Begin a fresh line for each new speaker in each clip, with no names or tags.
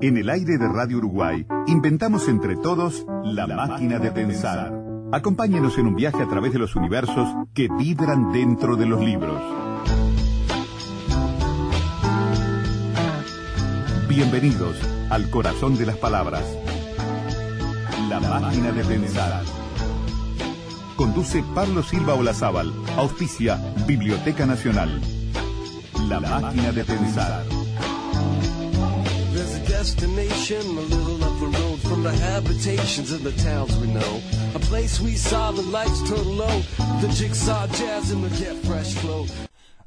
En el aire de Radio Uruguay, inventamos entre todos la, máquina de pensar. Acompáñenos en un viaje a través de los universos que vibran dentro de los libros. Bienvenidos al corazón de las palabras. La máquina de pensar. Conduce Pablo Silva Olazábal. Auspicia Biblioteca Nacional. La máquina de pensar. There's a destination a little up the road from the habitations of the towns we know. A place we saw the lights turn low, the jigsaw jazz and the get fresh flow.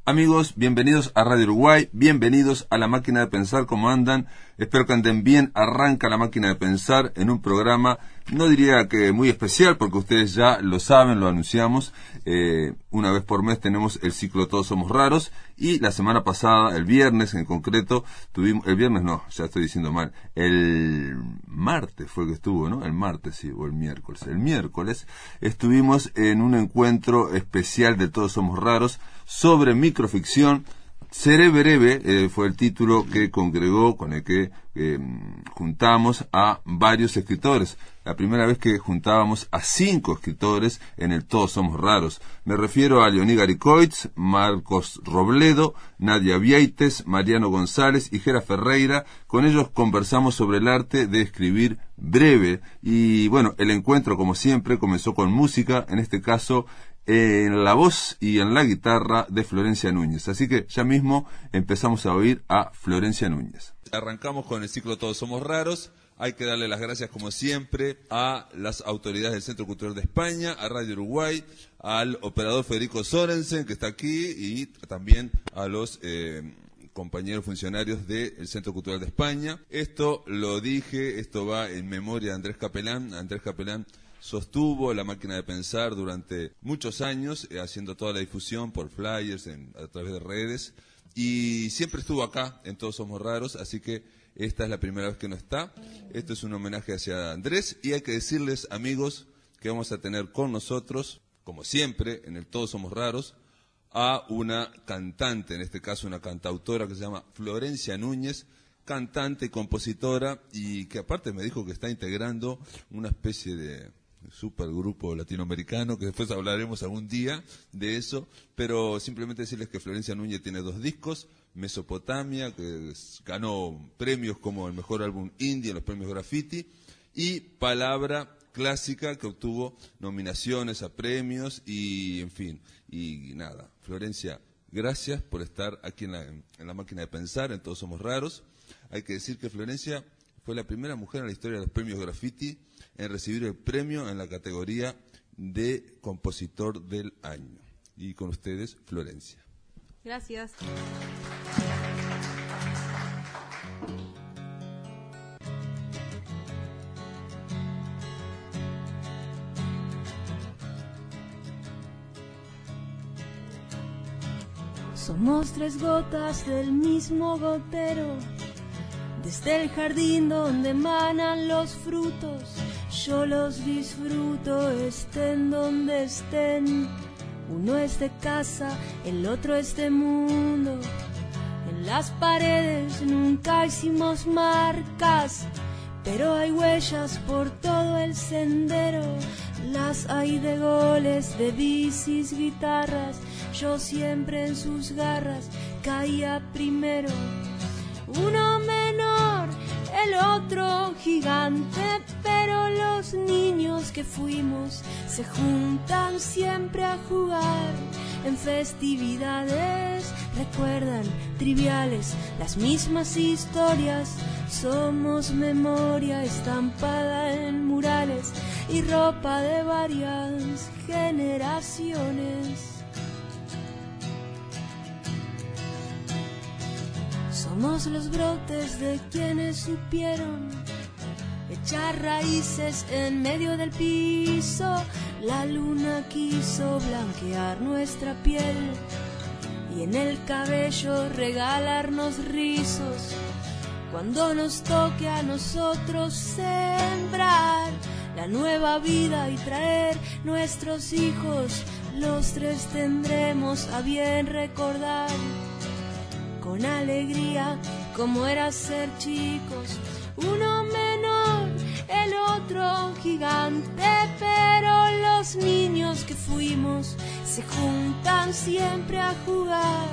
Amigos, bienvenidos a Radio Uruguay, bienvenidos a la máquina de pensar, ¿cómo andan? Espero que anden bien. Arranca la máquina de pensar en un programa, no diría que muy especial, porque ustedes ya lo saben, lo anunciamos. Eh, una vez por mes tenemos el ciclo Todos Somos Raros. Y la semana pasada, el viernes en concreto, tuvimos, el viernes no, ya estoy diciendo mal, el martes fue que estuvo, ¿no? El martes, sí, o el miércoles. El miércoles estuvimos en un encuentro especial de Todos Somos Raros sobre microficción. Seré breve eh, fue el título que congregó, con el que eh, juntamos a varios escritores. La primera vez que juntábamos a cinco escritores en el Todos Somos Raros. Me refiero a Leoní Garicoitz, Marcos Robledo, Nadia Vieites, Mariano González y Gera Ferreira. Con ellos conversamos sobre el arte de escribir breve. Y bueno, el encuentro, como siempre, comenzó con música, en este caso en la voz y en la guitarra de Florencia Núñez. Así que ya mismo empezamos a oír a Florencia Núñez. Arrancamos con el ciclo Todos Somos Raros. Hay que darle las gracias, como siempre, a las autoridades del Centro Cultural de España, a Radio Uruguay, al operador Federico Sorensen, que está aquí, y también a los eh, compañeros funcionarios del Centro Cultural de España. Esto lo dije, esto va en memoria de Andrés Capelán. Andrés Capelán sostuvo la máquina de pensar durante muchos años, eh, haciendo toda la difusión por flyers, a través de redes, y siempre estuvo acá, en Todos Somos Raros, así que esta es la primera vez que no está. Esto es un homenaje hacia Andrés, y hay que decirles, amigos, que vamos a tener con nosotros, como siempre, en el Todos Somos Raros, a una cantante, en este caso una cantautora que se llama Florencia Núñez, cantante y compositora, y que aparte me dijo que está integrando una especie de supergrupo latinoamericano, que después hablaremos algún día de eso, pero simplemente decirles que Florencia Núñez tiene dos discos, Mesopotamia, que ganó premios como el mejor álbum indie en los premios Graffiti, y Palabra Clásica, que obtuvo nominaciones a premios y, en fin, y nada. Florencia, gracias por estar aquí en la, en la máquina de pensar, en Todos Somos Raros. Hay que decir que Florencia fue la primera mujer en la historia de los premios Graffiti en recibir el premio en la categoría de compositor del año. Y con ustedes, Florencia.
Gracias. Somos tres gotas del mismo gotero, desde el jardín donde emanan los frutos yo los disfruto estén donde estén. Uno es de casa, el otro es de mundo. En las paredes nunca hicimos marcas, pero hay huellas por todo el sendero. Las hay de goles, de bicis, guitarras. Yo siempre en sus garras caía primero. Uno menor el otro gigante, pero los niños que fuimos se juntan siempre a jugar en festividades, recuerdan triviales las mismas historias, somos memoria estampada en murales y ropa de varias generaciones. Somos los brotes de quienes supieron echar raíces en medio del piso. La luna quiso blanquear nuestra piel y en el cabello regalarnos rizos. Cuando nos toque a nosotros sembrar la nueva vida y traer nuestros hijos. Los tres tendremos a bien recordar con alegría como era ser chicos. Uno menor, el otro gigante, pero los niños que fuimos se juntan siempre a jugar.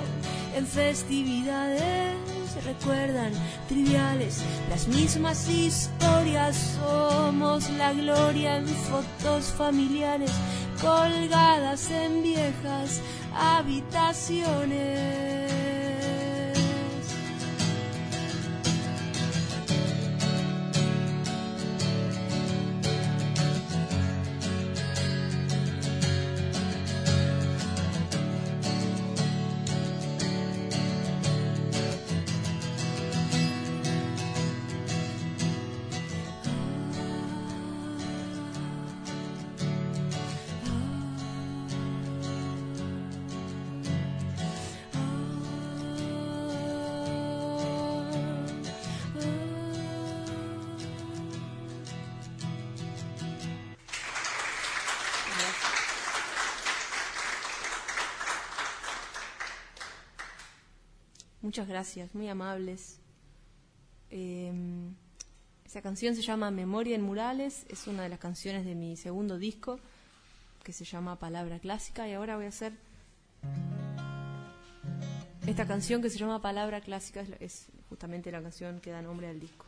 En festividades recuerdan triviales las mismas historias. Somos la gloria en fotos familiares colgadas en viejas habitaciones Muchas gracias, muy amables. Em, esa canción se llama Memoria en Murales, es una de las canciones de mi segundo disco que se llama Palabra Clásica y ahora voy a hacer esta canción que se llama Palabra Clásica, es justamente la canción que da nombre al disco.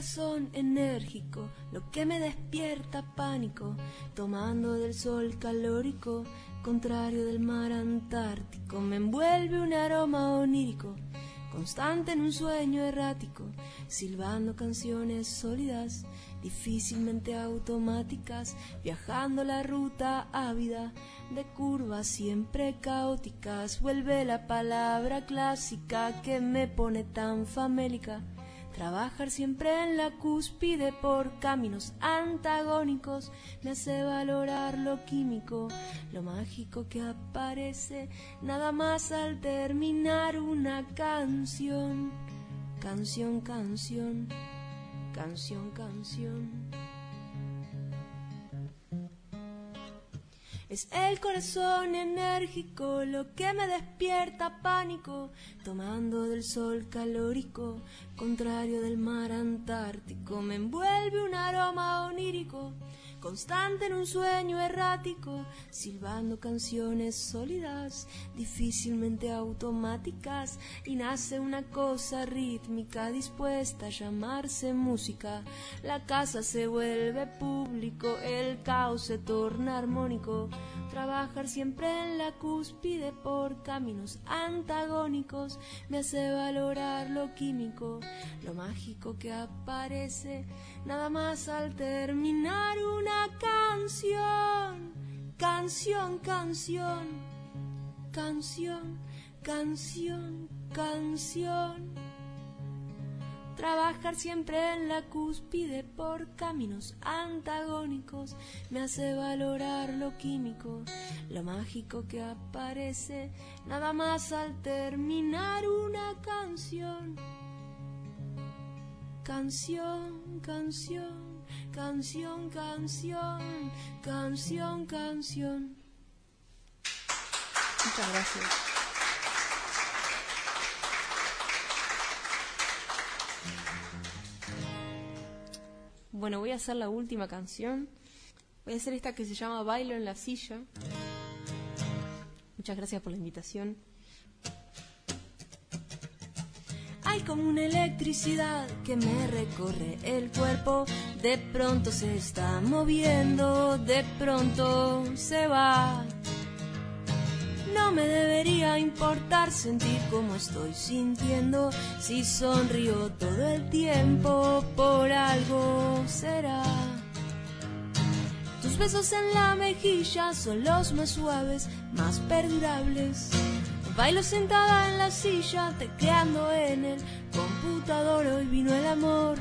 Corazón enérgico, lo que me despierta pánico, tomando del sol calórico, contrario del mar antártico, me envuelve un aroma onírico, constante en un sueño errático, silbando canciones sólidas, difícilmente automáticas, viajando la ruta ávida de curvas siempre caóticas, vuelve la palabra clásica que me pone tan famélica Trabajar siempre en la cúspide por caminos antagónicos me hace valorar lo químico, lo mágico que aparece nada más al terminar una canción. Canción, canción, canción, canción. Es el corazón enérgico lo que me despierta pánico, tomando del sol calórico, contrario del mar antártico, me envuelve un aroma onírico constante en un sueño errático, silbando canciones sólidas, difícilmente automáticas, y nace una cosa rítmica dispuesta a llamarse música. La casa se vuelve público, el caos se torna armónico, trabajar siempre en la cúspide por caminos antagónicos me hace valorar lo químico, lo mágico que aparece nada más al terminar una canción, canción, canción, canción, canción, canción. Trabajar siempre en la cúspide por caminos antagónicos me hace valorar lo químico, lo mágico que aparece. Nada más al terminar una canción canción, canción, canción, canción, canción, canción. Muchas gracias. Bueno, voy a hacer la última canción. Voy a hacer esta que se llama Bailo en la silla. Muchas gracias por la invitación. Hay como una electricidad que me recorre el cuerpo, de pronto se está moviendo, de pronto se va. No me debería importar sentir como estoy sintiendo, si sonrío todo el tiempo, por algo será. Tus besos en la mejilla son los más suaves, más perdurables Bailo sentada en la silla, tecleando en el computador. Hoy vino el amor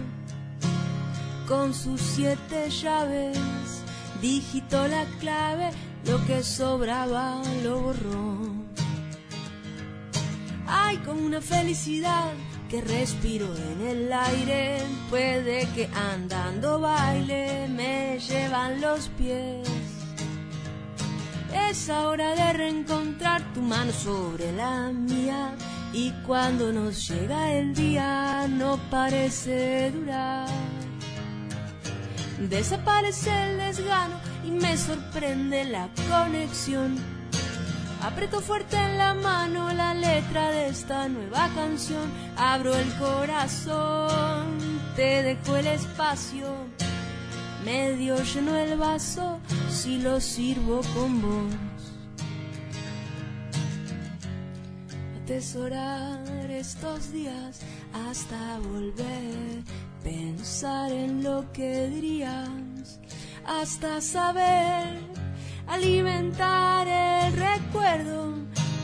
con sus siete llaves. Digitó la clave lo que sobraba lo borró. Hay como una felicidad que respiro en el aire, puede que andando baile me llevan los pies. Es hora de reencontrar tu mano sobre la mía y cuando nos llega el día no parece durar. Desaparece el desgano y me sorprende la conexión. Aprieto fuerte en la mano la letra de esta nueva canción. Abro el corazón, te dejo el espacio. Medio lleno el vaso si lo sirvo con vos. Atesorar estos días hasta volver pensar en lo que dirías hasta saber alimentar el recuerdo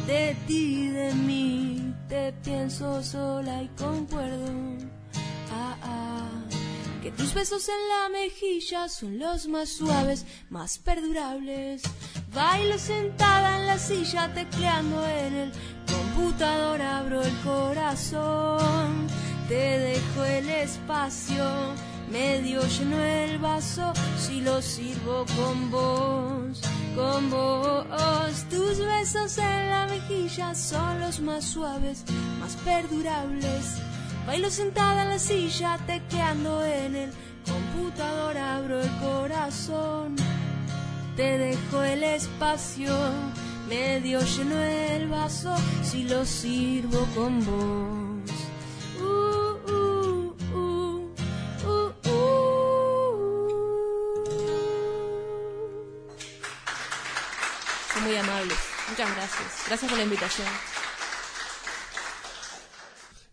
de ti y de mí. Te pienso sola y concuerdo. Tus besos en la mejilla son los más suaves, más perdurables. Bailo sentada en la silla tecleando en el computador, abro el corazón te dejo el espacio, medio lleno el vaso, si lo sirvo con vos, con vos. Tus besos en la mejilla son los más suaves, más perdurables. Bailo sentada en la silla, tequeando en el computador, abro el corazón, te dejo el espacio. Medio lleno el vaso, si lo sirvo con vos. muy amables. Muchas gracias. Gracias por la invitación.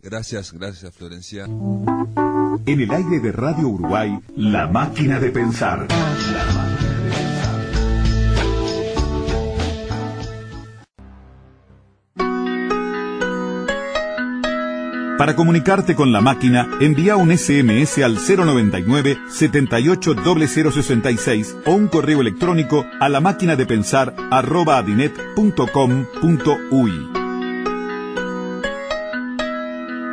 Gracias, gracias Florencia.
En el aire de Radio Uruguay, La Máquina de Pensar. Para comunicarte con la máquina, envía un SMS al 099 780066 o un correo electrónico a la máquina de pensar arroba.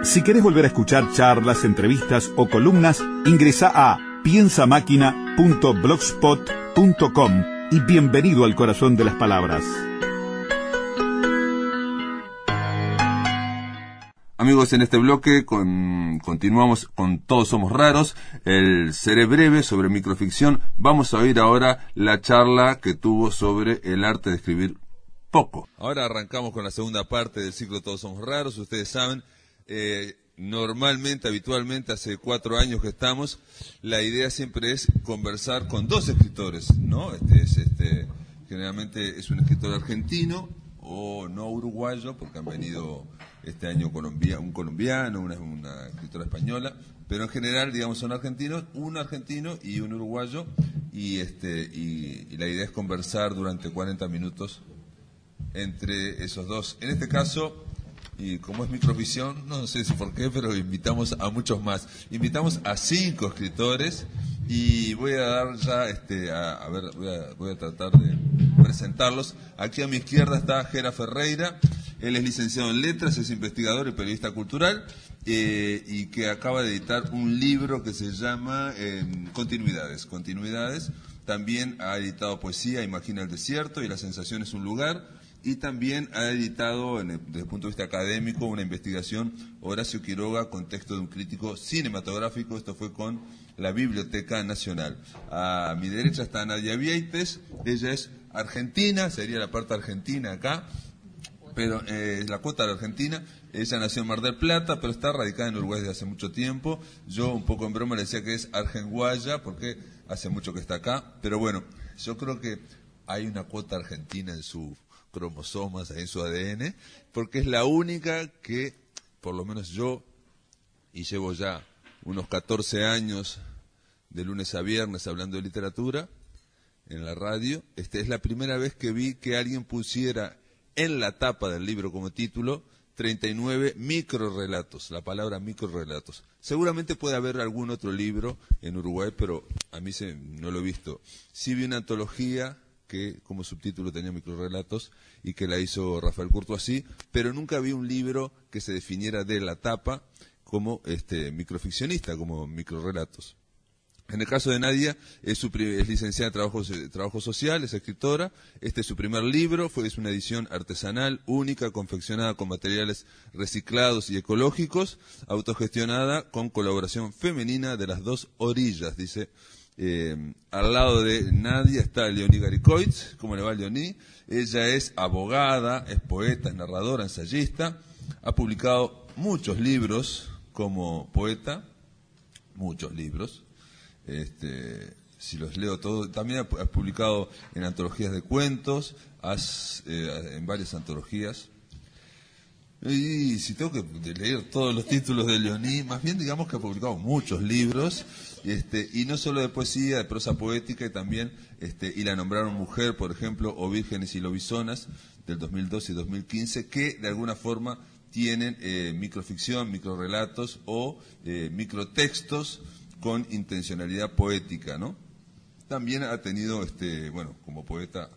Si querés volver a escuchar charlas, entrevistas o columnas, ingresa a piensamáquina.blogspot.com y bienvenido al corazón de las palabras.
Amigos, en este bloque continuamos con Todos Somos Raros, el Seré Breve sobre microficción. Vamos a oír ahora la charla que tuvo sobre el arte de escribir poco. Ahora arrancamos con la segunda parte del ciclo Todos Somos Raros. Ustedes saben, eh, normalmente, habitualmente, hace cuatro años que estamos, la idea siempre es conversar con dos escritores, ¿no? Este es, este, generalmente es un escritor argentino o no uruguayo, porque han venido este año un colombiano, una, escritora española, pero en general, digamos, son argentinos, un argentino y un uruguayo, y, este, y, la idea es conversar durante 40 minutos entre esos dos. En este caso, y como es microvisión, no sé si por qué, pero invitamos a muchos más. Invitamos a cinco escritores y voy a dar ya, este, a, ver, voy a, voy a, tratar de presentarlos. Aquí a mi izquierda está Jera Ferreira, él es licenciado en letras, es investigador y periodista cultural eh, y que acaba de editar un libro que se llama em, Continuidades. Continuidades. También ha editado poesía, Imagina el desierto y La sensación es un lugar. Y también ha editado, desde el punto de vista académico, una investigación Horacio Quiroga, contexto de un crítico cinematográfico. Esto fue con la Biblioteca Nacional. A mi derecha está Nadia Vieites, ella es argentina, sería la parte argentina acá pero eh, la cuota de Argentina. Ella nació en Mar del Plata, pero está radicada en Uruguay desde hace mucho tiempo. Yo, un poco en broma, le decía que es argenguaya, porque hace mucho que está acá. Pero bueno, yo creo que hay una cuota argentina en sus cromosomas, en su ADN, porque es la única que, por lo menos yo, y llevo ya unos 14 años de lunes a viernes hablando de literatura en la radio, este es la primera vez que vi que alguien pusiera en la tapa del libro como título 39 microrelatos, la palabra microrelatos. Seguramente puede haber algún otro libro en Uruguay, pero a mí se, no lo he visto. Sí vi una antología que como subtítulo tenía microrelatos y que la hizo Rafael Courtoisy, pero nunca vi un libro que se definiera de la tapa como este microficcionista, como microrelatos. En el caso de Nadia, es, licenciada en trabajo, trabajo, social, es escritora. Este es su primer libro, fue es una edición artesanal, única, confeccionada con materiales reciclados y ecológicos, autogestionada con colaboración femenina de las dos orillas, dice. Eh, al lado de Nadia está Leonie Garicoitz. ¿Cómo le va Leonie? Ella es abogada, es poeta, es narradora, ensayista. Ha publicado muchos libros como poeta, muchos libros este, si los leo todos, también has publicado en antologías de cuentos, has, eh, en varias antologías. Y si tengo que leer todos los títulos de Leoní, más bien digamos que ha publicado muchos libros, este, y no solo de poesía, de prosa poética, y también, este, y la nombraron mujer, por ejemplo, o Vírgenes y Lobisonas, del 2012 y 2015, que de alguna forma tienen eh, microficción, microrelatos o eh, microtextos con intencionalidad poética, ¿no? También ha tenido, este, bueno, como poeta,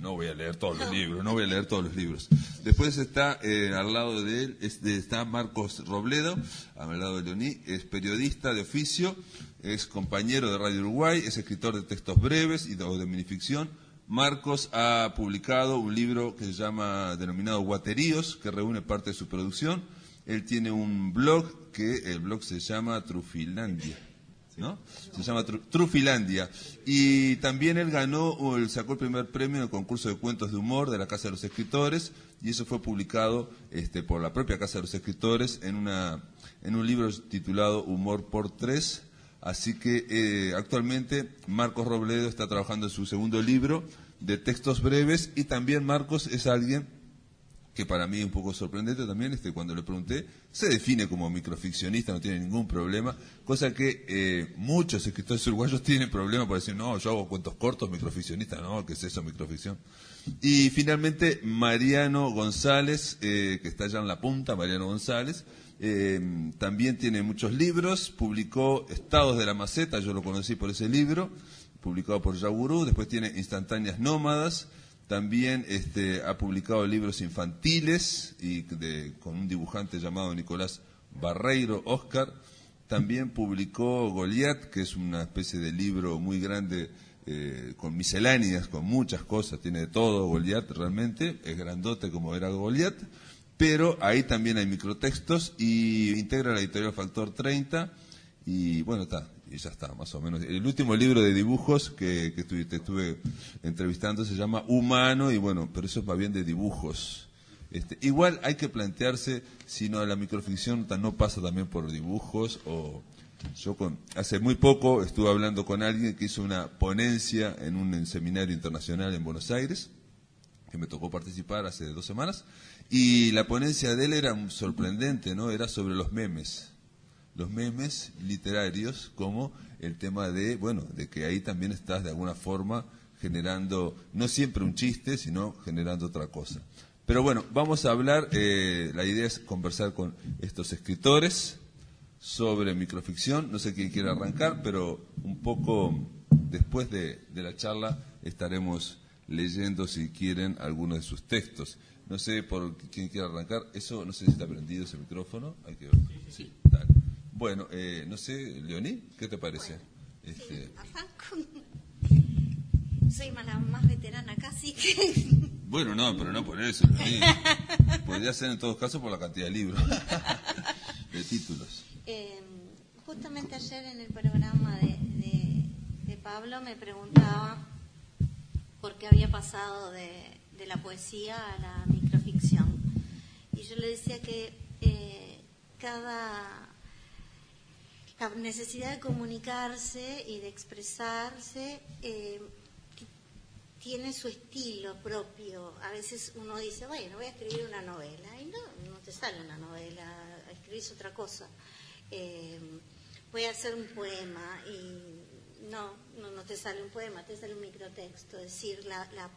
no voy a leer todos los libros, no voy a leer todos los libros. Después está eh, al lado de él, está Marcos Robledo, al lado de Leoní, es periodista de oficio, es compañero de Radio Uruguay, es escritor de textos breves y de, minificción. Marcos ha publicado un libro que se llama, denominado Guateríos, que reúne parte de su producción él tiene un blog que el blog se llama Trufilandia. ¿No? Se llama Trufilandia. Y también él ganó, él sacó el primer premio en el concurso de cuentos de humor de la Casa de los Escritores, y eso fue publicado este, por la propia Casa de los Escritores en, una, en un libro titulado Humor por Tres. Así que eh, actualmente Marcos Robledo está trabajando en su segundo libro de textos breves y también Marcos es alguien que para mí es un poco sorprendente también, este, cuando le pregunté, se define como microficcionista, no tiene ningún problema, cosa que eh, muchos escritores uruguayos tienen problema por decir, no, yo hago cuentos cortos, microficcionista, no, ¿qué es eso, microficción? Y finalmente, Mariano González, eh, que está allá en la punta, Mariano González, eh, también tiene muchos libros, publicó Estados de la Maceta, yo lo conocí por ese libro, publicado por Yagurú, después tiene Instantáneas Nómadas, también este, ha publicado libros infantiles y con un dibujante llamado Nicolás Barreiro Oscar. También publicó Goliat, que es una especie de libro muy grande eh, con misceláneas, con muchas cosas, tiene de todo Goliat realmente, es grandote como era Goliat, pero ahí también hay microtextos y integra la editorial Factor 30 y bueno, está, y ya está, más o menos. El último libro de dibujos que, que te estuve entrevistando se llama Humano, y bueno, pero eso es más bien de dibujos. Este, igual hay que plantearse si no la microficción no pasa también por dibujos o yo con, hace muy poco estuve hablando con alguien que hizo una ponencia en un seminario internacional en Buenos Aires que me tocó participar hace dos semanas y la ponencia de él era sorprendente, ¿no? Era sobre los memes los memes literarios como el tema de, bueno, de que ahí también estás de alguna forma generando, no siempre un chiste, sino generando otra cosa. Pero bueno, vamos a hablar, eh, la idea es conversar con estos escritores sobre microficción, no sé quién quiere arrancar, pero un poco después de, la charla estaremos leyendo, si quieren, algunos de sus textos. No sé por quién quiere arrancar, eso no sé si está prendido ese micrófono, hay que ver. Sí, dale. Bueno, eh, no sé, Leoní, ¿qué te parece?
Este... Soy la más veterana casi que...
Bueno, no, pero no por eso, Leoní. Podría ser en todos casos por la cantidad de libros, de títulos.
Eh, justamente ayer en el programa de, de, Pablo me preguntaba por qué había pasado de, de, la poesía a la microficción. Y yo le decía que eh, cada la necesidad de comunicarse y de expresarse eh, tiene su estilo propio. A veces uno dice, bueno, voy a escribir una novela, y no, no te sale una novela, escribís otra cosa. Eh, voy a hacer un poema y no, no, te sale un poema, te sale un microtexto. Es decir, la, la,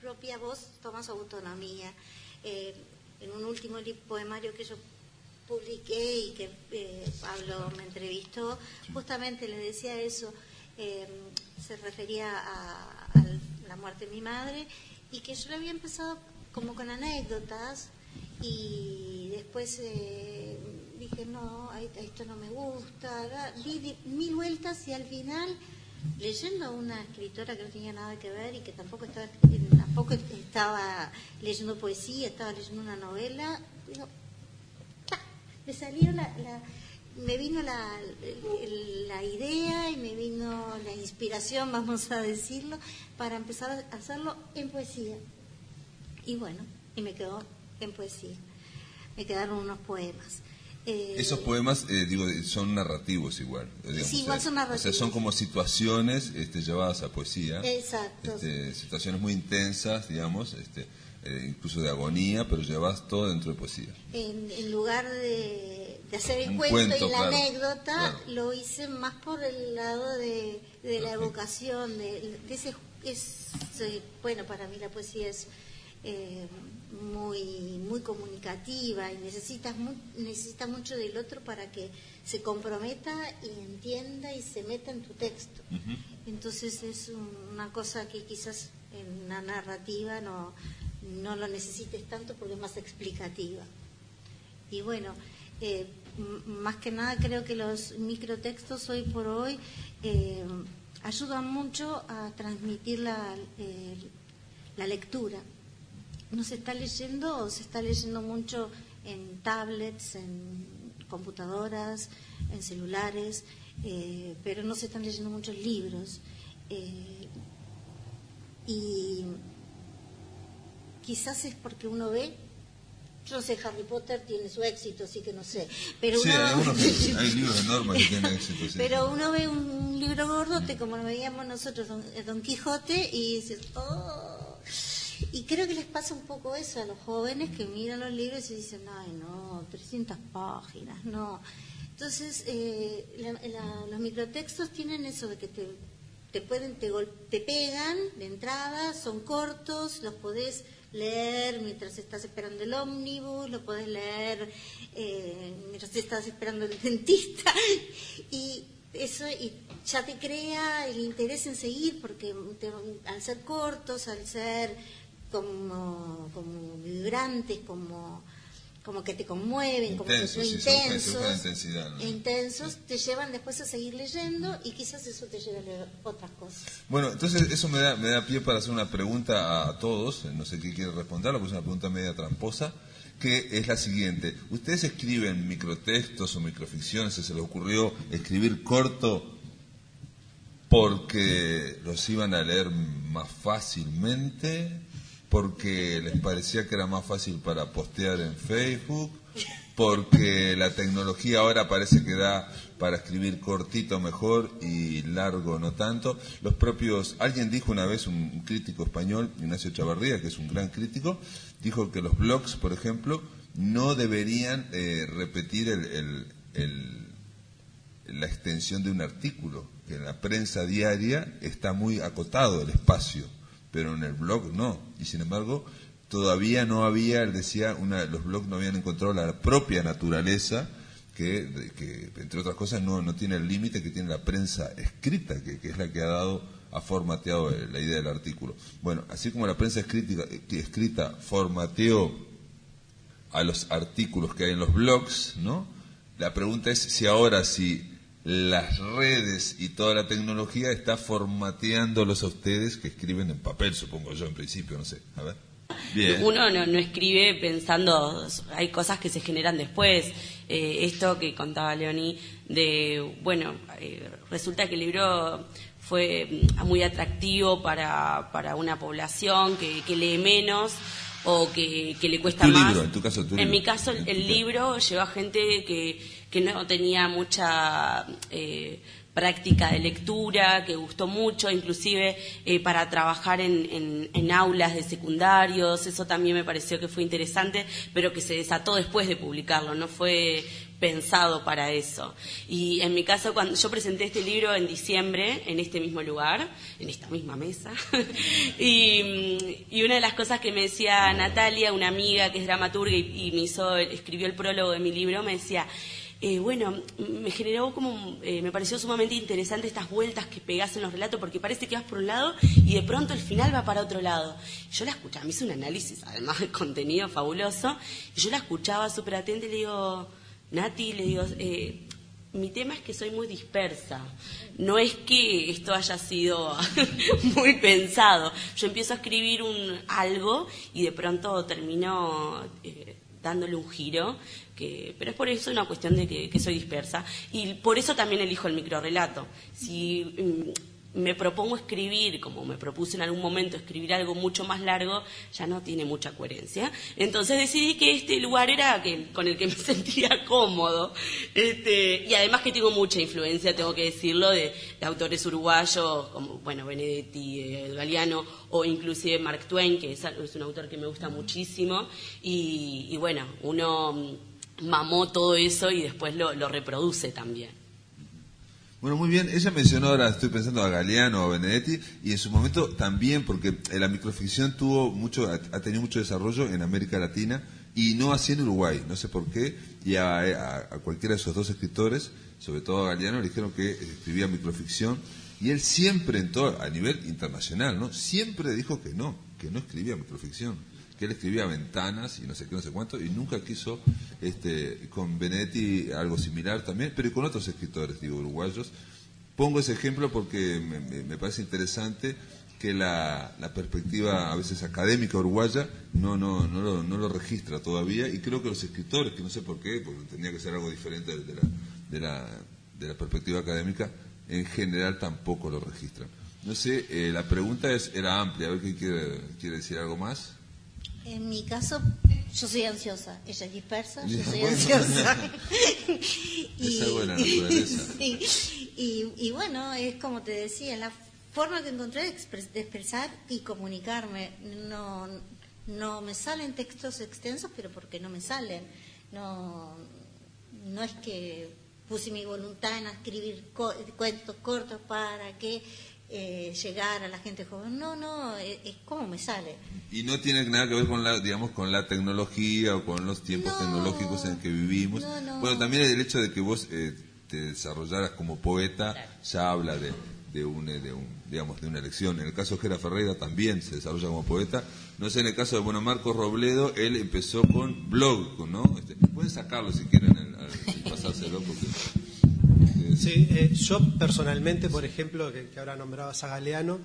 propia voz toma su autonomía. Eh, en un último poemario que yo publiqué y que eh, Pablo me entrevistó, justamente le decía eso, em, se refería al la muerte de mi madre, y que yo lo había empezado como con anécdotas, y después eh, dije, no, esto no me gusta, di mil vueltas y al final leyendo a una escritora que no tenía nada que ver y que tampoco estaba, tampoco estaba leyendo poesía, estaba leyendo una novela, digo, me salió la, me vino la, la, idea y me vino la inspiración, vamos a decirlo, para empezar a hacerlo en poesía. Y bueno, y me quedó en poesía. Me quedaron unos poemas.
Eh, Esos poemas, eh, digo, son narrativos igual.
sí, igual son narrativos. O sea,
son como situaciones este, llevadas a poesía.
Exacto.
Este, situaciones muy intensas, digamos, este, eh, incluso de agonía, pero llevas todo dentro de poesía.
En, lugar de, hacer el cuento, y la anécdota, lo hice más por el lado de, la evocación, de, ese, es, bueno, para mí la poesía es muy muy comunicativa y necesitas necesita mucho del otro para que se comprometa y entienda y se meta en tu texto. Entonces es una cosa que quizás en una narrativa no, no lo necesites tanto porque es más explicativa. Y bueno, eh, más que nada creo que los microtextos hoy por hoy eh, ayudan mucho a transmitir la, la lectura no se está leyendo o se está leyendo mucho en tablets, en computadoras, en celulares, eh, pero no se están leyendo muchos libros. Y quizás es porque uno ve, yo no sé, Harry Potter tiene su éxito, así que no sé. Pero
sí, hay, libros enormes que tienen éxito.
pero uno ve un libro gordote, como lo veíamos nosotros, Don, Don Quijote, y dices, oh y creo que les pasa un poco eso a los jóvenes que miran los libros y dicen, ay, no, 300 páginas, no. Entonces, eh, los microtextos tienen eso de que te, te pueden, te, te pegan de entrada, son cortos, los podés leer mientras estás esperando el ómnibus, lo podés leer eh, mientras estás esperando el dentista. Y eso y ya te crea el interés en seguir porque al ser cortos, al ser como, como vibrantes, como, como que te conmueven, como que son intensos, intensos, te llevan después a seguir leyendo y quizás eso te lleve a leer otras cosas.
Bueno, entonces eso me da, me da pie para hacer una pregunta a todos, no sé qué quiere responderlo, porque es una pregunta media tramposa, que es la siguiente. ¿Ustedes escriben microtextos o microficciones? ¿Se les ocurrió escribir corto porque los iban a leer más fácilmente? Porque les parecía que era más fácil para postear en Facebook, porque la tecnología ahora parece que da para escribir cortito mejor y largo no tanto. Los propios, alguien dijo una vez, un crítico español, Ignacio Chavarría, que es un gran crítico, dijo que los blogs, por ejemplo, no deberían eh, repetir el, la extensión de un artículo, que en la prensa diaria está muy acotado el espacio pero en el blog no. Y sin embargo, todavía no había, él decía, una, los blogs no habían encontrado la propia naturaleza que, que entre otras cosas, no, no tiene el límite que tiene la prensa escrita, que, es la que ha dado, ha formateado la idea del artículo. Bueno, así como la prensa escrita, escrita formateó a los artículos que hay en los blogs, ¿no? La pregunta es si ahora, si las redes y toda la tecnología está formateándolos a ustedes que escriben en papel, supongo yo en principio, no sé. A ver.
Uno no, escribe pensando, hay cosas que se generan después. Eh, esto que contaba Leoní, de, bueno, eh, resulta que el libro fue muy atractivo para, para una población que, que lee menos o que, le cuesta más.
en tu caso,
En mi caso, el, libro lleva gente que, que no tenía mucha eh, práctica de lectura, que gustó mucho, inclusive eh, para trabajar en, aulas de secundarios, eso también me pareció que fue interesante, pero que se desató después de publicarlo, no fue pensado para eso. Y en mi caso, cuando yo presenté este libro en diciembre, en este mismo lugar, en esta misma mesa, y, una de las cosas que me decía Natalia, una amiga que es dramaturga y, me hizo, escribió el prólogo de mi libro, me decía, eh, bueno, me generó como, eh, me pareció sumamente interesante estas vueltas que pegás en los relatos, porque parece que vas por un lado y de pronto el final va para otro lado. Yo la escuchaba, me hice un análisis, además de contenido fabuloso, y yo la escuchaba súper atenta y le digo, Nati, le digo, eh, mi tema es que soy muy dispersa. No es que esto haya sido muy pensado. Yo empiezo a escribir un algo y de pronto termino eh, dándole un giro. Pero es por eso una cuestión de que, soy dispersa. Y por eso también elijo el microrelato. Si mm, me propongo escribir, como me propuse en algún momento escribir algo mucho más largo, ya no tiene mucha coherencia. Entonces decidí que este lugar era con el que me sentía cómodo. Este, y además que tengo mucha influencia, tengo que decirlo, de, autores uruguayos como, bueno, Benedetti, eh, Galeano, o inclusive Mark Twain, que es, un autor que me gusta muchísimo. Y, y bueno, uno mm, mamó todo eso y después lo, reproduce también.
Bueno, muy bien. Ella mencionó ahora, estoy pensando a Galeano, a Benedetti, y en su momento también, porque eh, la microficción tuvo mucho, ha tenido mucho desarrollo en América Latina y no así en Uruguay. No sé por qué. Y a, a, a cualquiera de esos dos escritores, sobre todo a Galeano, le dijeron que escribía microficción. Y él siempre, en todo, a nivel internacional, ¿no? Siempre dijo que no, que no escribía microficción que él escribía ventanas y no sé qué, no sé cuánto, y nunca quiso, este, con Benedetti algo similar también, pero con otros escritores, digo, uruguayos. Pongo ese ejemplo porque me, parece interesante que la, perspectiva a veces académica uruguaya no, no, no, lo, no lo registra todavía, y creo que los escritores, que no sé por qué, porque tendría que ser algo diferente de la, de la, de la perspectiva académica, en general tampoco lo registran. No sé, eh, la pregunta es, era amplia, a ver qué quiere, quiere decir algo más.
En mi caso, yo soy ansiosa. Ella es dispersa, yo soy ansiosa.
y, Esa buena naturaleza.
Sí, y, y, bueno, es como te decía, la forma que encontré de, expres, de expresar y comunicarme. No, no me salen textos extensos, pero porque no me salen. No, no es que puse mi voluntad en escribir co cuentos cortos para que eh, llegar a la gente joven. No, no, es, es, como me sale.
Y no tiene nada que ver con la, digamos, con la tecnología o con los tiempos
No,
tecnológicos en que vivimos.
no, no.
Bueno, también el hecho de que vos eh, te desarrollaras como poeta
Claro.
ya habla de, de, un, de, un, digamos, de una elección. En el caso de Gera Ferreira también se desarrolla como poeta. No sé, en el caso de bueno, Marcos Robledo, él empezó con blog, ¿no? Este, pueden sacarlo si quieren el- al- y pasárselo porque...
Sí, eh, yo personalmente, por ejemplo, que, que ahora nombrabas a Galeano,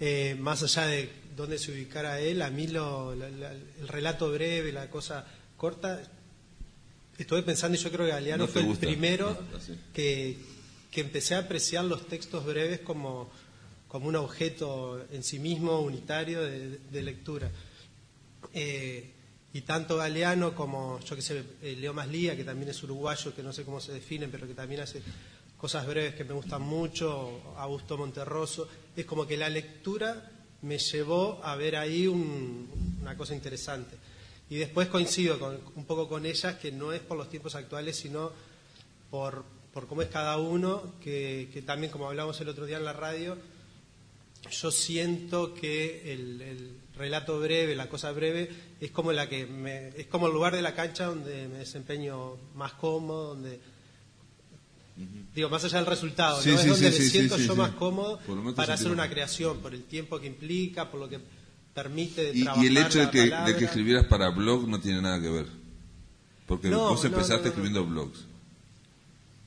eh, más allá de dónde se ubicara él, a mí lo, la- la- el relato breve, la cosa corta, estuve pensando y yo creo que Galeano
No
fue el primero
no,
que, que empecé a apreciar los textos breves como, como un objeto en sí mismo unitario de, de lectura. Eh, y tanto Galeano como, yo que sé, eh, Leo Maslía, que también es uruguayo, que no sé cómo se define, pero que también hace cosas breves que me gustan mucho, Augusto Monterroso, es como que la lectura me llevó a ver ahí un- una cosa interesante. Y después coincido con- un poco con ellas, que no es por los tiempos actuales, sino por, cómo es cada uno, que, también, como hablamos el otro día en la radio, yo siento que el, el relato breve, la cosa breve, es como la que me, es como el lugar de la cancha donde me desempeño más cómodo, donde digo más allá del resultado,
Sí,
¿no?
sí,
es donde
sí,
me siento yo más cómodo para hacer una creación, por el tiempo que implica, por lo que permite
Y,
trabajar
y el hecho de que, de que escribieras para blog no tiene nada que ver. Porque
No,
vos empezaste
no, no, no.
escribiendo blogs.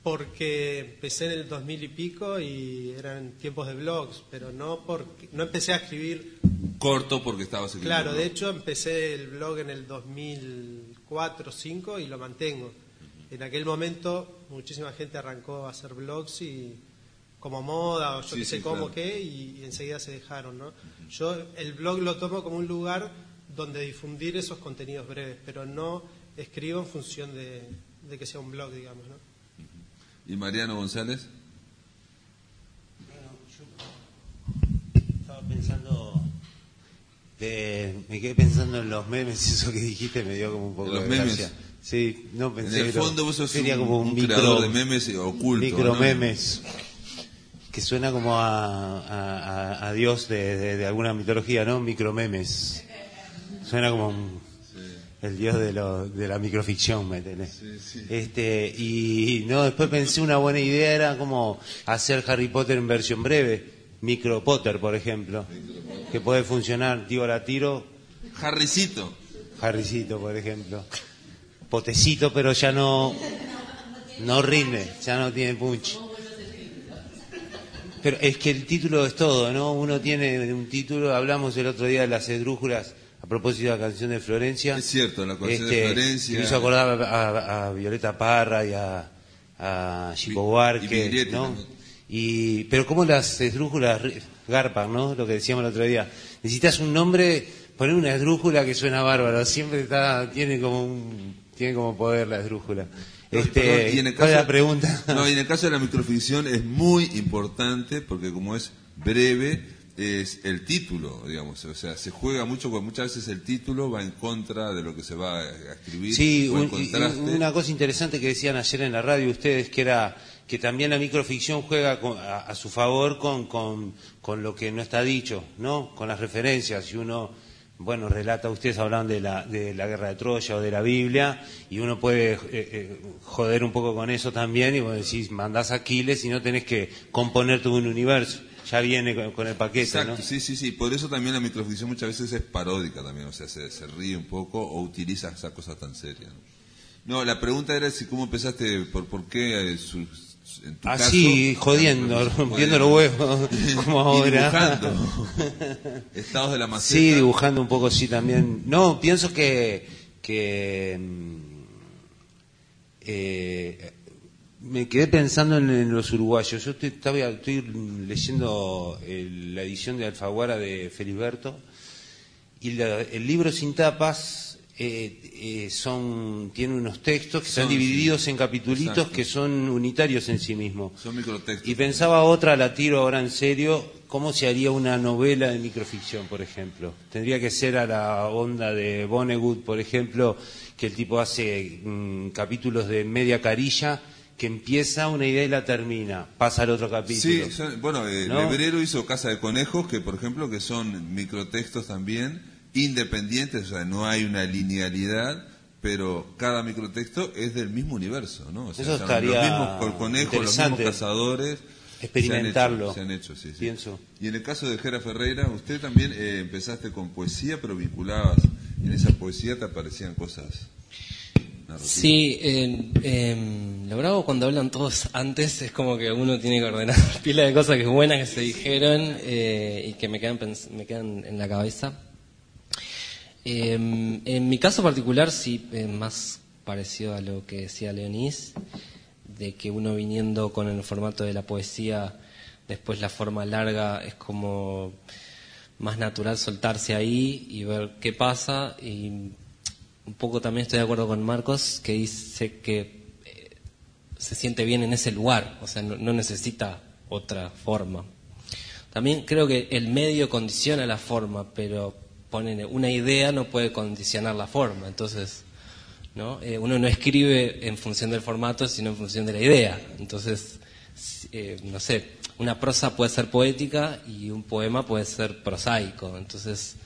Porque empecé en el 2000 y pico y eran tiempos de blogs, pero no porque no empecé a escribir
Corto porque estabas escribiendo
Claro, de hecho empecé el blog en el 2004 2005 y lo mantengo. En aquel momento muchísima gente arrancó a hacer blogs y como moda o yo
Sí,
qué sé
sí,
cómo
claro.
qué y, y enseguida se dejaron, ¿no? Yo el blog lo tomo como un lugar donde difundir esos contenidos breves, pero no escribo en función de, de que sea un blog, digamos, ¿no?
¿Y Mariano González?
Estaba pensando, de- me quedé pensando en los memes, eso que dijiste me dio como un poco
¿En los
de
memes?
gracia. Sí, no pensé
en el fondo vos sos
sería
un,
como un,
un
micro,
creador de memes oculto.
micro
¿no?
memes, que suena como a, a- a- a Dios de, de- de alguna mitología, ¿no? Micro memes. Suena como un... el dios de, lo- de la microficción, ¿me entendés? Este, y no, después pensé una buena idea era como hacer Harry Potter en versión breve, Micro Potter, por ejemplo, que puede funcionar, digo, la tiro,
Harrycito.
Harrycito, por ejemplo. Potecito, pero ya no, no rinde, ya no tiene punch. Pero es que el título es todo, ¿no? Uno tiene un título, hablamos el otro día de las esdrújulas, a propósito de la canción de Florencia.
Es cierto, la canción de Florencia.
Me hizo acordar a, Violeta Parra y a, a Chico Buarque,
y
¿no? Y, pero como las esdrújulas garpan, ¿no? Lo que decíamos el otro día. Necesitas un nombre, poner una esdrújula que suena bárbaro. Siempre está, tiene como un, tiene como poder la esdrújula. Este,
Perdón, y en el
¿Cuál es
caso-
la pregunta?
No, y en el caso de la microficción es muy importante porque como es breve, es el título, digamos. O sea, se juega mucho porque muchas veces el título va en contra de lo que se va a escribir.
Sí,
o en
un- una cosa interesante que decían ayer en la radio ustedes, que era que también la microficción juega con- a, a su favor con, con, con lo que no está dicho, ¿no? Con las referencias. Si uno, bueno, relata, ustedes hablan de la, de la guerra de Troya o de la Biblia, y uno puede eh, eh, joder un poco con eso también, y vos decís, mandás a Aquiles y no tenés que componer todo un universo. Ya viene con, el paquete, ¿no?
sí, sí, sí. Por eso también la microficción muchas veces es paródica también, o sea, se, se ríe un poco o utiliza esas cosas tan serias. ¿no? No, la pregunta era si cómo empezaste, por, por qué eh, su- en tu
Así,
caso,
jodiendo, rompiendo los huevos, como ahora.
dibujando. Estados de la maceta.
Sí, dibujando un poco, sí, también. No, pienso que, que mm, eh, me quedé pensando en, en los uruguayos. Yo estoy, estaba- estoy leyendo el- la edición de Alfaguara de Feliberto y la- el libro sin tapas eh, eh, son tiene unos textos que están divididos
sí.
en capitulitos
Exacto.
que son unitarios en sí mismos.
Son microtextos.
Y pensaba otra, la tiro ahora en serio, ¿cómo se haría una novela de microficción, por ejemplo? Tendría que ser a la onda de Vonnegut, por ejemplo, que el tipo hace mm, capítulos de media carilla, que empieza una idea y la termina, pasa al otro capítulo.
Sí, bueno, eh,
¿No?
Lebrero hizo Casa de Conejos, que por ejemplo que son microtextos también, independientes, o sea, no hay una linealidad, pero cada microtexto es del mismo universo, ¿no? O sea,
Eso estaría
los mismos conejos, los mismos cazadores.
Experimentarlo,
Se han hecho, se han hecho, sí, sí.
pienso.
Y en el caso de Jera Ferreira, usted también eh, empezaste con poesía, pero vinculabas, en esa poesía te aparecían cosas narrativas.
Sí, en, en lo bravo cuando hablan todos antes es como que uno tiene que ordenar pila de cosas que buenas que se dijeron eh, y que me quedan, pens- me quedan en la cabeza. Eh, en mi caso particular sí, es más parecido a lo que decía Leonís, de que uno viniendo con el formato de la poesía, después la forma larga es como más natural soltarse ahí y ver qué pasa y un poco también estoy de acuerdo con Marcos que dice que eh, se siente bien en ese lugar, o sea, no necesita otra forma. También creo que el medio condiciona la forma, pero ponen una idea no puede condicionar la forma, entonces ¿no? Eh, uno no escribe en función del formato, sino en función de la idea. Entonces, eh, no sé, una prosa puede ser poética y un poema puede ser prosaico. Entonces,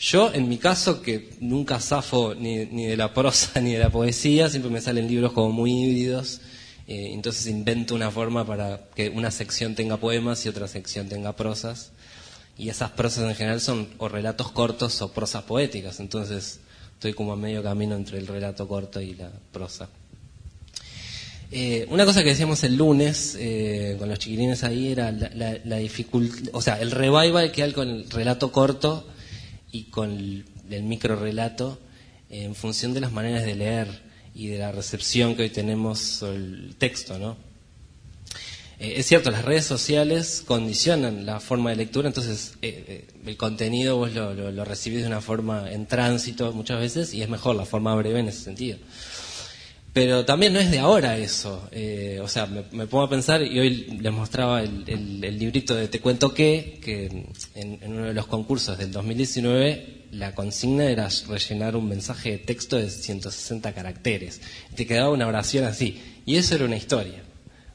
yo en mi caso, que nunca zafo ni, ni de la prosa ni de la poesía, siempre me salen libros como muy híbridos. eh, entonces invento una forma para que una sección tenga poemas y otra sección tenga prosas. Y esas prosas en general son o relatos cortos o prosas poéticas. Entonces estoy como a medio camino entre el relato corto y la prosa. Eh, una cosa que decíamos el lunes eh, con los chiquilines ahí era la, la, la dificultad, o sea, el revival que hay con el relato corto y con el, el micro relato en función de las maneras de leer y de la recepción que hoy tenemos sobre el texto, ¿no? Eh, es cierto, las redes sociales condicionan la forma de lectura, entonces eh, eh, el contenido vos lo, recibís de una forma en tránsito muchas veces y es mejor la forma breve en ese sentido. Pero también no es de ahora eso. o sea, me, pongo a pensar y hoy les mostraba el, librito de Te cuento qué, que en, en uno de los concursos del 2019 la consigna era rellenar un mensaje de texto de 160 caracteres. Te quedaba una oración así. Y eso era una historia.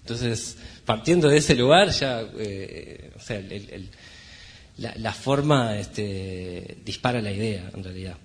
Entonces, partiendo de ese lugar, ya, eh, o sea, el- el- el- la, la forma este, dispara la idea, en realidad.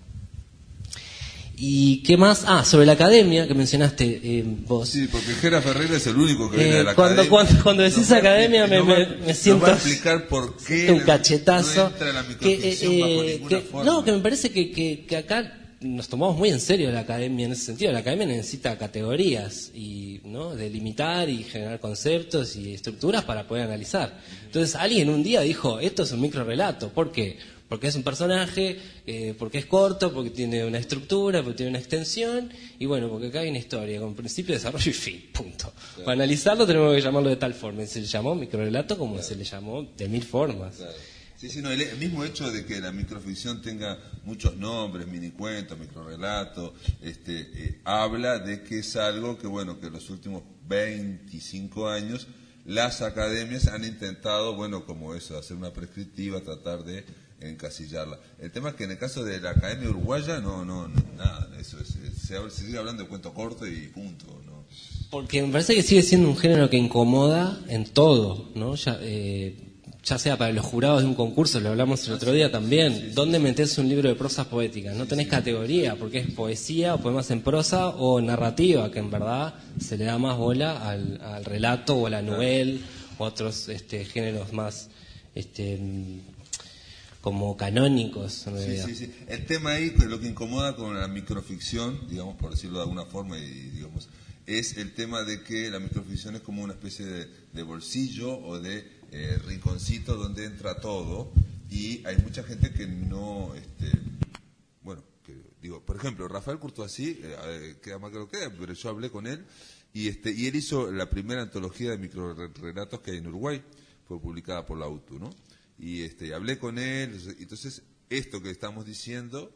¿Y qué más? Ah, sobre la academia que mencionaste eh, vos.
Sí, porque Jera Ferreira es el único que viene
Eh,
de la
cuando,
academia.
cuando, cuando decís academia me,
va-
siento
va a explicar por qué
siento un cachetazo.
no entra la
que,
bajo
eh, que-
forma.
no, que me parece que, que, que acá nos tomamos muy en serio la academia en ese sentido. La academia necesita categorías y no delimitar y generar conceptos y estructuras para poder analizar. Entonces alguien un día dijo, esto es un microrelato. ¿Por qué? Porque es un personaje, eh, porque es corto, porque tiene una estructura, porque tiene una extensión, y bueno, porque acá hay una historia con principio, desarrollo y fin, punto. Para analizarlo tenemos que llamarlo de tal forma. Y se le llamó microrelato como se le llamó de mil formas.
Claro. Sí, sí, no, el, mismo hecho de que la microficción tenga muchos nombres, minicuentos, microrelatos, este, eh, habla de que es algo que, bueno, que en los últimos 25 años las academias han intentado, bueno, como eso, hacer una prescriptiva, tratar de encasillarla. El tema es que en el caso de la Academia Uruguaya, no, no, no, nada, eso es, se, se sigue hablando de cuento corto y punto, ¿no?
Porque me parece que sigue siendo un género que incomoda en todo, ¿no? Ya, eh, ya sea para los jurados de un concurso, lo hablamos el otro día también. ¿Dónde metes un libro de prosas poéticas? No tenés categoría, porque es poesía o poemas en prosa o narrativa, que en verdad se le da más bola al, al relato o a la novela o otros este, géneros más este, como canónicos. en
Sí,
realidad.
sí, sí. El tema ahí, que lo que incomoda con la microficción, digamos, por decirlo de alguna forma, y digamos, es el tema de que la microficción es como una especie de, de bolsillo o de eh, rinconcito donde entra todo, y hay mucha gente que no, este, bueno, que, digo, por ejemplo, Rafael Courtoisí, eh, eh, queda más que lo que queda, pero yo hablé con él, y este, y él hizo la primera antología de microrelatos que hay en Uruguay, fue publicada por la UTU, ¿no? Y este, hablé con él, entonces, esto que estamos diciendo,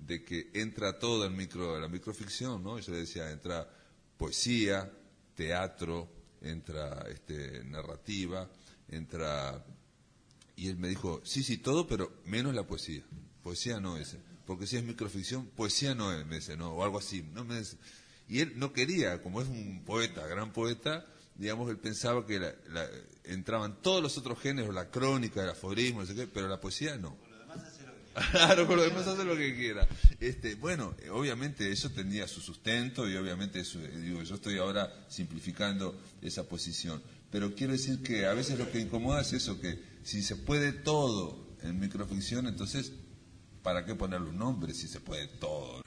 de que entra todo en micro, la microficción, ¿no? Yo decía, entra poesía, teatro, entra este, narrativa, entra y él me dijo, sí, sí, todo, pero menos la poesía. Poesía no es. Porque si es microficción, poesía no es, me dice, no, o algo así. No me dice. Y él no quería, como es un poeta, gran poeta, digamos, él pensaba que la- la- entraban todos los otros géneros, la crónica, el aforismo, no sé qué, pero la poesía no. Claro, por lo demás hace lo que quiera. Este, bueno, obviamente eso tenía su sustento y obviamente eso, digo, yo estoy ahora simplificando esa posición. Pero quiero decir que a veces lo que incomoda es eso, que si se puede todo en microficción, entonces, ¿para qué ponerle un nombre si se puede todo?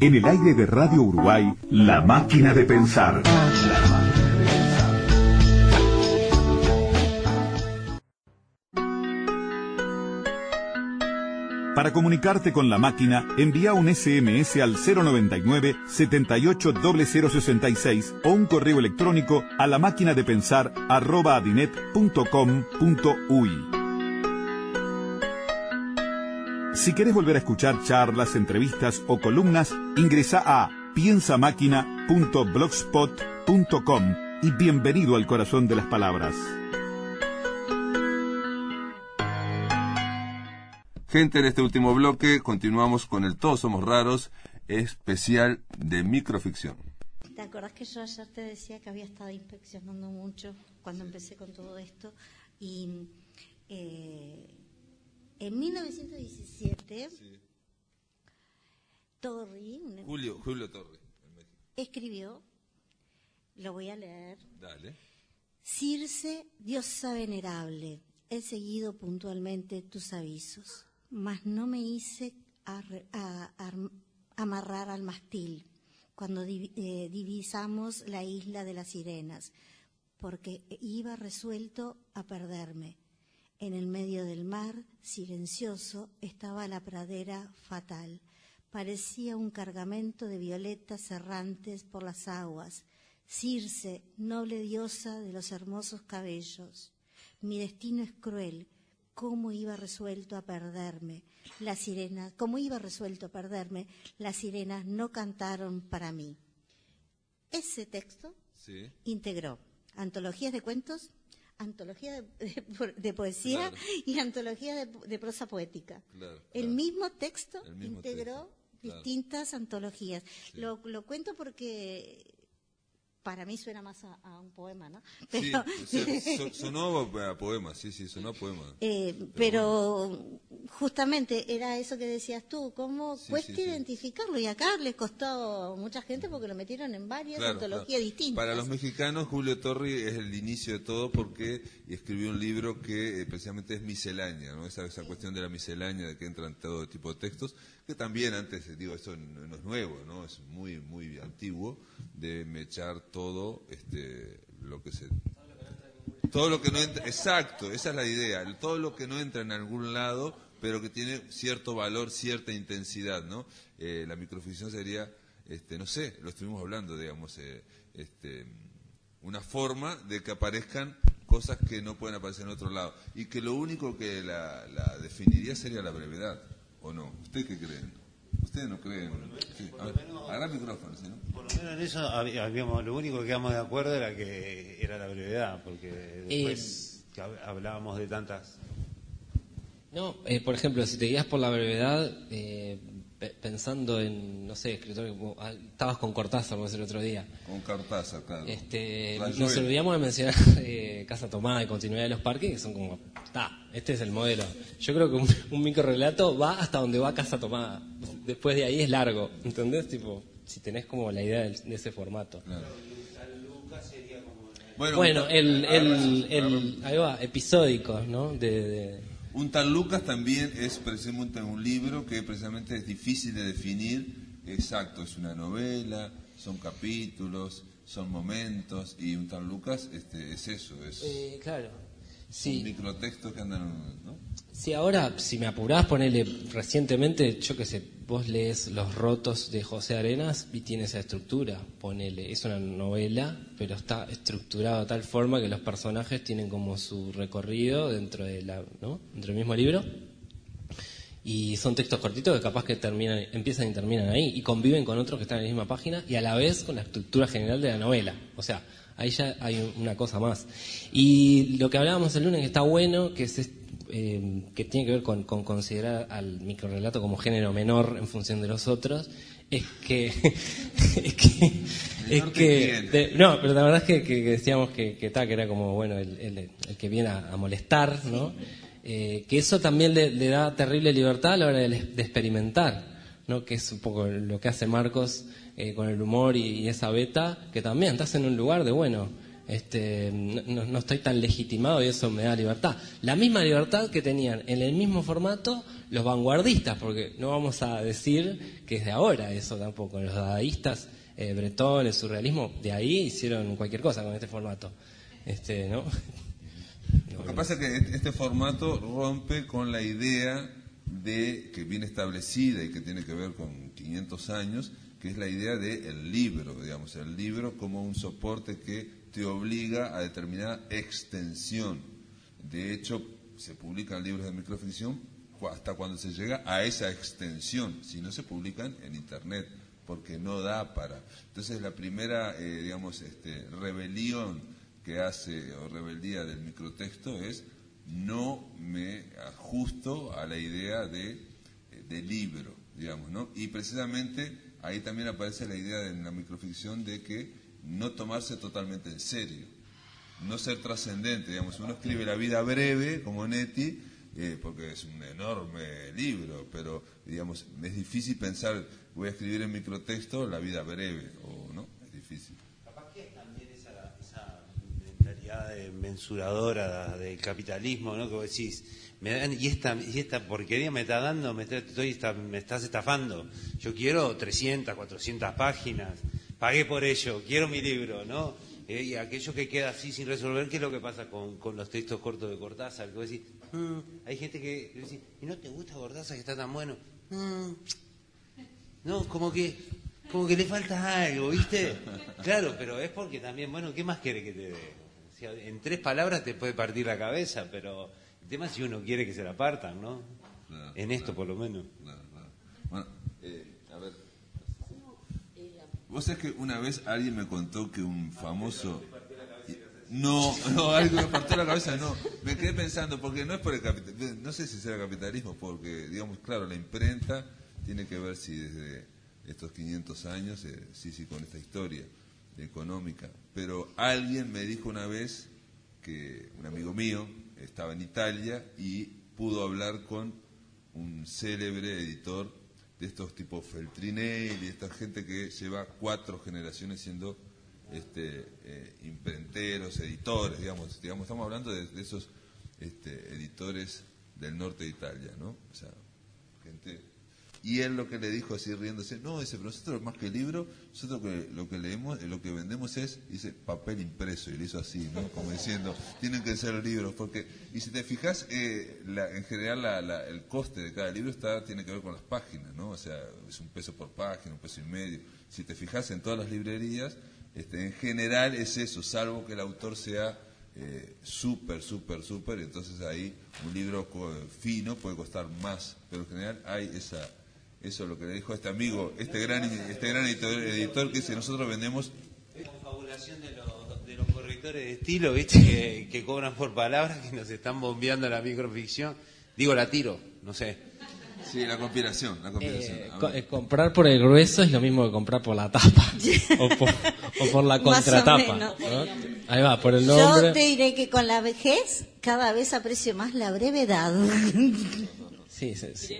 En el aire de Radio Uruguay, La Máquina de Pensar. Para comunicarte con la máquina, envía un SMS al 099 780066 o un correo electrónico a la máquina de pensar. Si querés volver a escuchar charlas, entrevistas o columnas, ingresa a piensamáquina.blogspot.com y bienvenido al corazón de las palabras.
Gente, en este último bloque continuamos con el Todos Somos Raros, especial de microficción.
¿Te acordás que yo ayer te decía que había estado inspeccionando mucho cuando empecé con todo esto? Y eh, en 1917, Torri un-
Julio, Julio Torre.
escribió, lo voy a leer,
Dale.
Circe, diosa venerable, he seguido puntualmente tus avisos, mas no me hice a- amarrar al mastil cuando eh, divisamos la isla de las sirenas, porque iba resuelto a perderme. En el medio del mar, silencioso, estaba la pradera fatal. Parecía un cargamento de violetas errantes por las aguas. Circe, noble diosa de los hermosos cabellos. Mi destino es cruel. ¿Cómo iba resuelto a perderme? Las sirenas, cómo iba resuelto a perderme, las sirenas no cantaron para mí. Ese texto
Sí.
integró antologías de cuentos, antología de, de- de poesía
Claro.
y antología de, de prosa poética.
Claro,
El
claro.
mismo texto
El mismo
integró
texto,
distintas antologías. Lo, lo cuento porque para mí suena más a, un poema, ¿no?
sí, sonó a poema, sí, sí, sonó a poema.
Eh, pero, justamente era eso que decías tú, cómo cuesta identificarlo. Y acá les costó mucha gente porque lo metieron en varias antologías distintas.
Para los mexicanos, Julio Torri es el inicio de todo porque escribió un libro que eh, precisamente es miscelánea, ¿no? Esa, esa cuestión de la miscelánea, de que entran todo tipo de textos, que también antes, digo, eso no, es nuevo, ¿no? Es muy, muy antiguo de mechar todo este, lo que se todo lo que no entra, exacto, esa es la idea, todo lo que no entra en algún lado, pero que tiene cierto valor, cierta intensidad, ¿no? Eh, la microficción sería, este, no sé, lo estuvimos hablando, digamos, eh, este, una forma de que aparezcan cosas que no pueden aparecer en otro lado y que lo único que la, la definiría sería la brevedad, ¿o no? ¿Ustedes qué creen? Ustedes no creen. Sí. A micrófono, ¿no?
Por lo menos en eso habíamos, lo único que quedamos de acuerdo era que era la brevedad, porque después que hablábamos de tantas.
No, eh, por ejemplo, si te guías por la brevedad, eh, pensando en, no sé, escritor, ah, estabas con Cortázar, el otro día.
Con Cortázar, claro.
Este, nos olvidamos de mencionar eh, Casa Tomada y Continuidad de los Parques, que son como, está, este es el modelo. Yo creo que un, un micro relato va hasta donde va Casa Tomada. Después de ahí es largo, ¿entendés? Tipo, si tenés como la idea de, ese formato. Bueno, el, el, el, ahí va, episódicos, ¿no? de
un tal Lucas también es precisamente un libro que precisamente es difícil de definir. Exacto, es una novela, son capítulos, son momentos y un tal Lucas este, es eso, es
eh, claro. Sí.
un microtexto que andan, ¿no?
Sí, ahora, si me apurás, ponele recientemente, yo que sé, vos lees Los Rotos de José Arenas y tiene esa estructura, ponele, es una novela, pero está estructurado de tal forma que los personajes tienen como su recorrido dentro, de la, ¿no? dentro del mismo libro. Y son textos cortitos que capaz que terminan, empiezan y terminan ahí y conviven con otros que están en la misma página y a la vez con la estructura general de la novela. O sea, ahí ya hay una cosa más. Y lo que hablábamos el lunes que está bueno, que es eh, que tiene que ver con, considerar al microrelato como género menor en función de los otros, es que. es que, no, pero la verdad es que, decíamos que, que, que era como, bueno, el, que viene a, molestar, ¿no? Eh, que eso también le, da terrible libertad a la hora de, experimentar, ¿no? Que es un poco lo que hace Marcos eh, con el humor y, esa beta, que también estás en un lugar de, bueno, este, no, estoy tan legitimado y eso me da libertad. La misma libertad que tenían en el mismo formato los vanguardistas, porque no vamos a decir que es de ahora eso tampoco. Los dadaístas, eh, Bretón, el surrealismo, de ahí hicieron cualquier cosa con este formato. Este, ¿no?
Lo que pasa es que este formato rompe con la idea de que viene establecida y que tiene que ver con 500 años, es la idea del libro, digamos, el libro como un soporte que te obliga a determinada extensión. De hecho, se publican libros de microficción hasta cuando se llega a esa extensión, si no se publican en Internet, porque no da para. Entonces, la primera, eh, digamos, este, rebelión que hace, o rebeldía del microtexto es no me ajusto a la idea de, eh, de libro, digamos, ¿no? Y precisamente ahí también aparece la idea en la microficción de que no tomarse totalmente en serio, no ser trascendente, digamos, uno escribe la vida breve, como Neti, eh, porque es un enorme libro, pero, digamos, es difícil pensar, voy a escribir en microtexto la vida breve, o no, es difícil.
Capaz que también esa, esa mentalidad mensuradora del capitalismo, ¿no? Que decís, y esta, y esta porquería me está dando, me, estoy, me estás estafando. Yo quiero 300, 400 páginas pagué por ello, quiero mi libro, ¿no? Eh, y aquello que queda así sin resolver, ¿qué es lo que pasa con, los textos cortos de Cortázar? Que vos decís, mm", hay gente que dice, ¿y no te gusta Cortázar que está tan bueno? Mm". no, como que, como que le falta algo, ¿viste? Claro, pero es porque también, bueno, ¿qué más quiere que te dé? en tres palabras te puede partir la cabeza, pero el tema es si uno quiere que se la partan, ¿no? en esto por lo menos.
Bueno, eh, Vos sabés que una vez alguien me contó que un famoso... No, no, algo me partió la cabeza, no. Me quedé pensando, porque no es por el capitalismo, no sé si será capitalismo, porque, digamos, claro, la imprenta tiene que ver si desde estos 500 años, eh, sí, sí, con esta historia. económica. Pero alguien me dijo una vez que un amigo mío estaba en Italia y pudo hablar con un célebre editor de estos tipos Feltrinelli, y esta gente que lleva cuatro generaciones siendo este, eh, imprenteros, editores, digamos, digamos, estamos hablando de, de esos este, editores del norte de Italia, ¿no? O sea, gente y él lo que le dijo así riéndose, no, dice, pero nosotros más que libro, nosotros que, lo que leemos, lo que vendemos es, dice, papel impreso, y le hizo así, ¿no? Como diciendo, tienen que ser libros, porque, y si te fijas, eh, en general la, el coste de cada libro está tiene que ver con las páginas, ¿no? O sea, es un peso por página, un peso y medio. Si te fijas en todas las librerías, este, en general es eso, salvo que el autor sea eh, súper, súper, súper, entonces ahí un libro fino puede costar más, pero en general hay esa eso es lo que le dijo este amigo, este gran, este gran editor, que dice, nosotros vendemos...
Es confabulación de los, de los correctores de estilo, ¿viste? Que, cobran por palabras, que nos están bombeando la microficción. Digo, la tiro, no sé.
Sí, la conspiración. La conspiración.
Eh, eh, comprar por el grueso es lo mismo que comprar por la tapa o, por, la contratapa. Ahí va, por el nombre.
Yo te diré que con la vejez cada vez aprecio más la brevedad.
Sí, sí, sí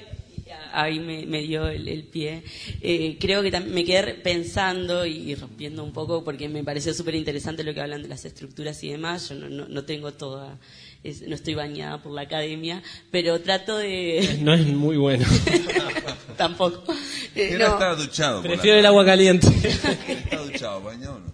ahí me, dio el, pie. Eh, creo que me quedé pensando y, rompiendo un poco porque me pareció súper interesante lo que hablan de las estructuras y demás. Yo no, tengo toda, no estoy bañada por la academia, pero trato de...
No es muy bueno.
Tampoco.
Eh, no. está duchado.
Prefiero el agua caliente.
¿Está duchado, bañado o no?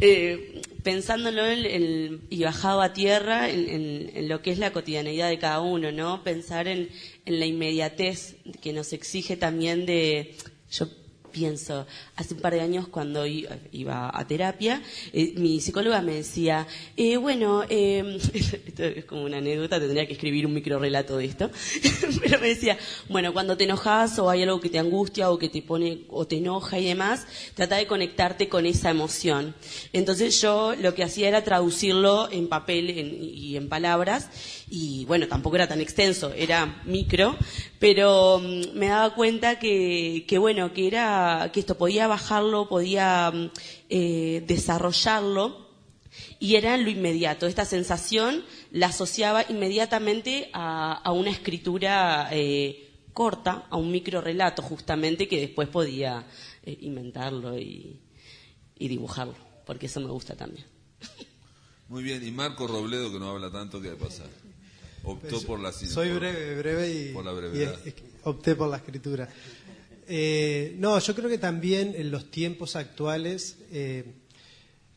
Eh, pensándolo y bajado a tierra en, lo que es la cotidianeidad de cada uno, ¿no? Pensar en, en la inmediatez que nos exige también de, yo pienso, hace un par de años cuando iba a terapia, eh, mi psicóloga me decía, eh, bueno, eh, esto es como una anécdota, tendría que escribir un micro relato de esto, pero me decía, bueno, cuando te enojas o hay algo que te angustia o que te pone o te enoja y demás, trata de conectarte con esa emoción. Entonces yo lo que hacía era traducirlo en papel y en palabras y bueno, tampoco era tan extenso, era micro, pero mm, me daba cuenta que, que, bueno, que era, que esto podía bajarlo, podía mm, eh, desarrollarlo, y era lo inmediato. Esta sensación la asociaba inmediatamente a, una escritura eh, corta, a un micro relato justamente, que después podía eh, inventarlo y, y dibujarlo, porque eso me gusta también.
Muy bien, y Marco Robledo, que no habla tanto, ¿qué pasa? Optó por la
Soy breve, breve y,
por la brevedad.
opté por la escritura. Eh, no, yo creo que también en los tiempos actuales eh,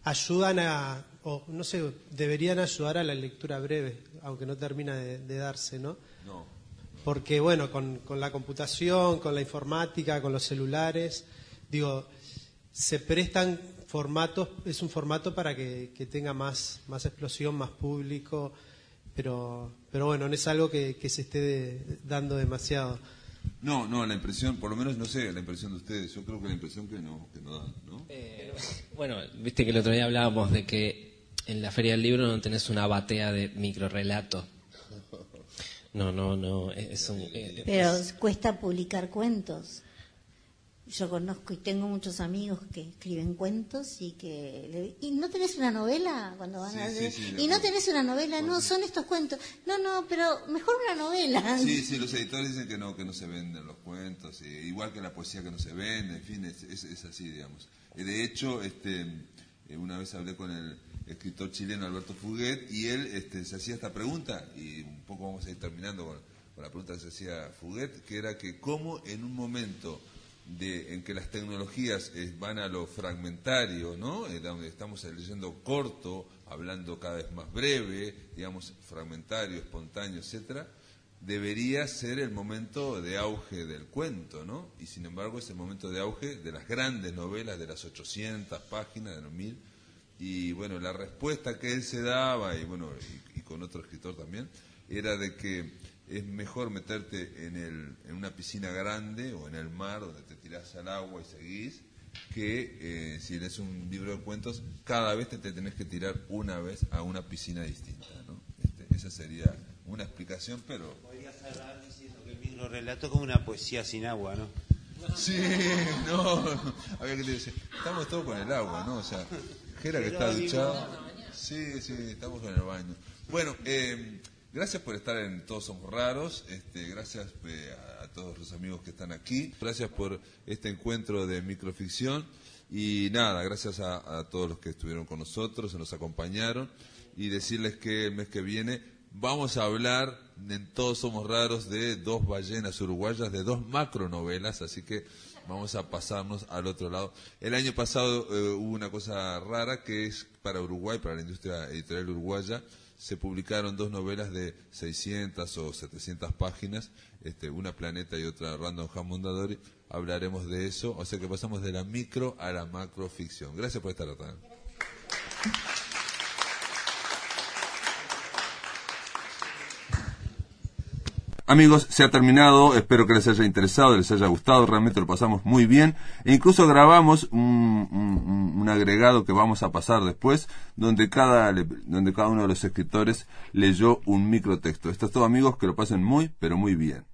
ayudan a, o no sé, deberían ayudar a la lectura breve, aunque no termina de, darse, ¿no?
No.
Porque, bueno, con, con, la computación, con la informática, con los celulares, digo, se prestan formatos, es un formato para que, que tenga más, más explosión, más público, pero, pero bueno, no es algo que, se esté dando demasiado.
No, no, la impresión, por lo menos no sé, la impresión de ustedes, yo creo que la impresión que no, que no dan, ¿no?
Eh, bueno, viste que el otro día hablábamos de que en la Feria del Libro no tenés una batea de microrelato. No, no, no, es un... Eh,
pero cuesta publicar cuentos yo conozco y tengo muchos amigos que escriben cuentos y que y no tenés una novela cuando van a y no tenés una novela no son estos cuentos. No no pero mejor una novela.
Sí sí los editores dicen que no que no se venden los cuentos igual que la poesía que no se vende en fin es, es, así digamos. De hecho este eh, una vez hablé con el escritor chileno Alberto Fuguet y él este, se hacía esta pregunta y un poco vamos a ir terminando con, con la pregunta que se hacía Fuguet que era que cómo en un momento de, en que las tecnologías eh, van a lo fragmentario, ¿no? Eh, donde estamos leyendo corto, hablando cada vez más breve, digamos, fragmentario, espontáneo, etcétera, debería ser el momento de auge del cuento, ¿no? Y sin embargo es el momento de auge de las grandes novelas, de las 800 páginas, de los 1000. Y bueno, la respuesta que él se daba, y bueno, y con otro escritor también, era de que es mejor meterte en, el, en una piscina grande o en el mar donde te tirás al agua y seguís, que eh, si lees un libro de cuentos, cada vez te, tenés que tirar una vez a una piscina distinta. ¿no? Este, esa sería una explicación, pero...
Podría cerrar diciendo que el libro relato como una poesía sin agua, ¿no?
Sí, no, había que decir, estamos todos con el agua, ¿no? O sea, Jera que está duchado. Sí, sí, estamos con el baño. Bueno, eh, gracias por estar en Todos Somos Raros, este, gracias eh, a, todos los amigos que están aquí, gracias por este encuentro de microficción. Y nada, gracias a, todos los que estuvieron con nosotros, se nos acompañaron. Y decirles que el mes que viene vamos a hablar en Todos Somos Raros de dos ballenas uruguayas, de dos macronovelas, así que vamos a pasarnos al otro lado. El año pasado eh, hubo una cosa rara que es para Uruguay, para la industria editorial uruguaya, se publicaron dos novelas de 600 o 700 páginas, este, una Planeta y otra Random House Mondadori. Hablaremos de eso, o sea que pasamos de la micro a la macroficción. Gracias por estar acá. Amigos, se ha terminado, espero que les haya interesado, les haya gustado, realmente lo pasamos muy bien e incluso grabamos un, agregado que vamos a pasar después donde cada, donde cada uno de los escritores leyó un microtexto. Esto es todo amigos, que lo pasen muy, pero muy bien.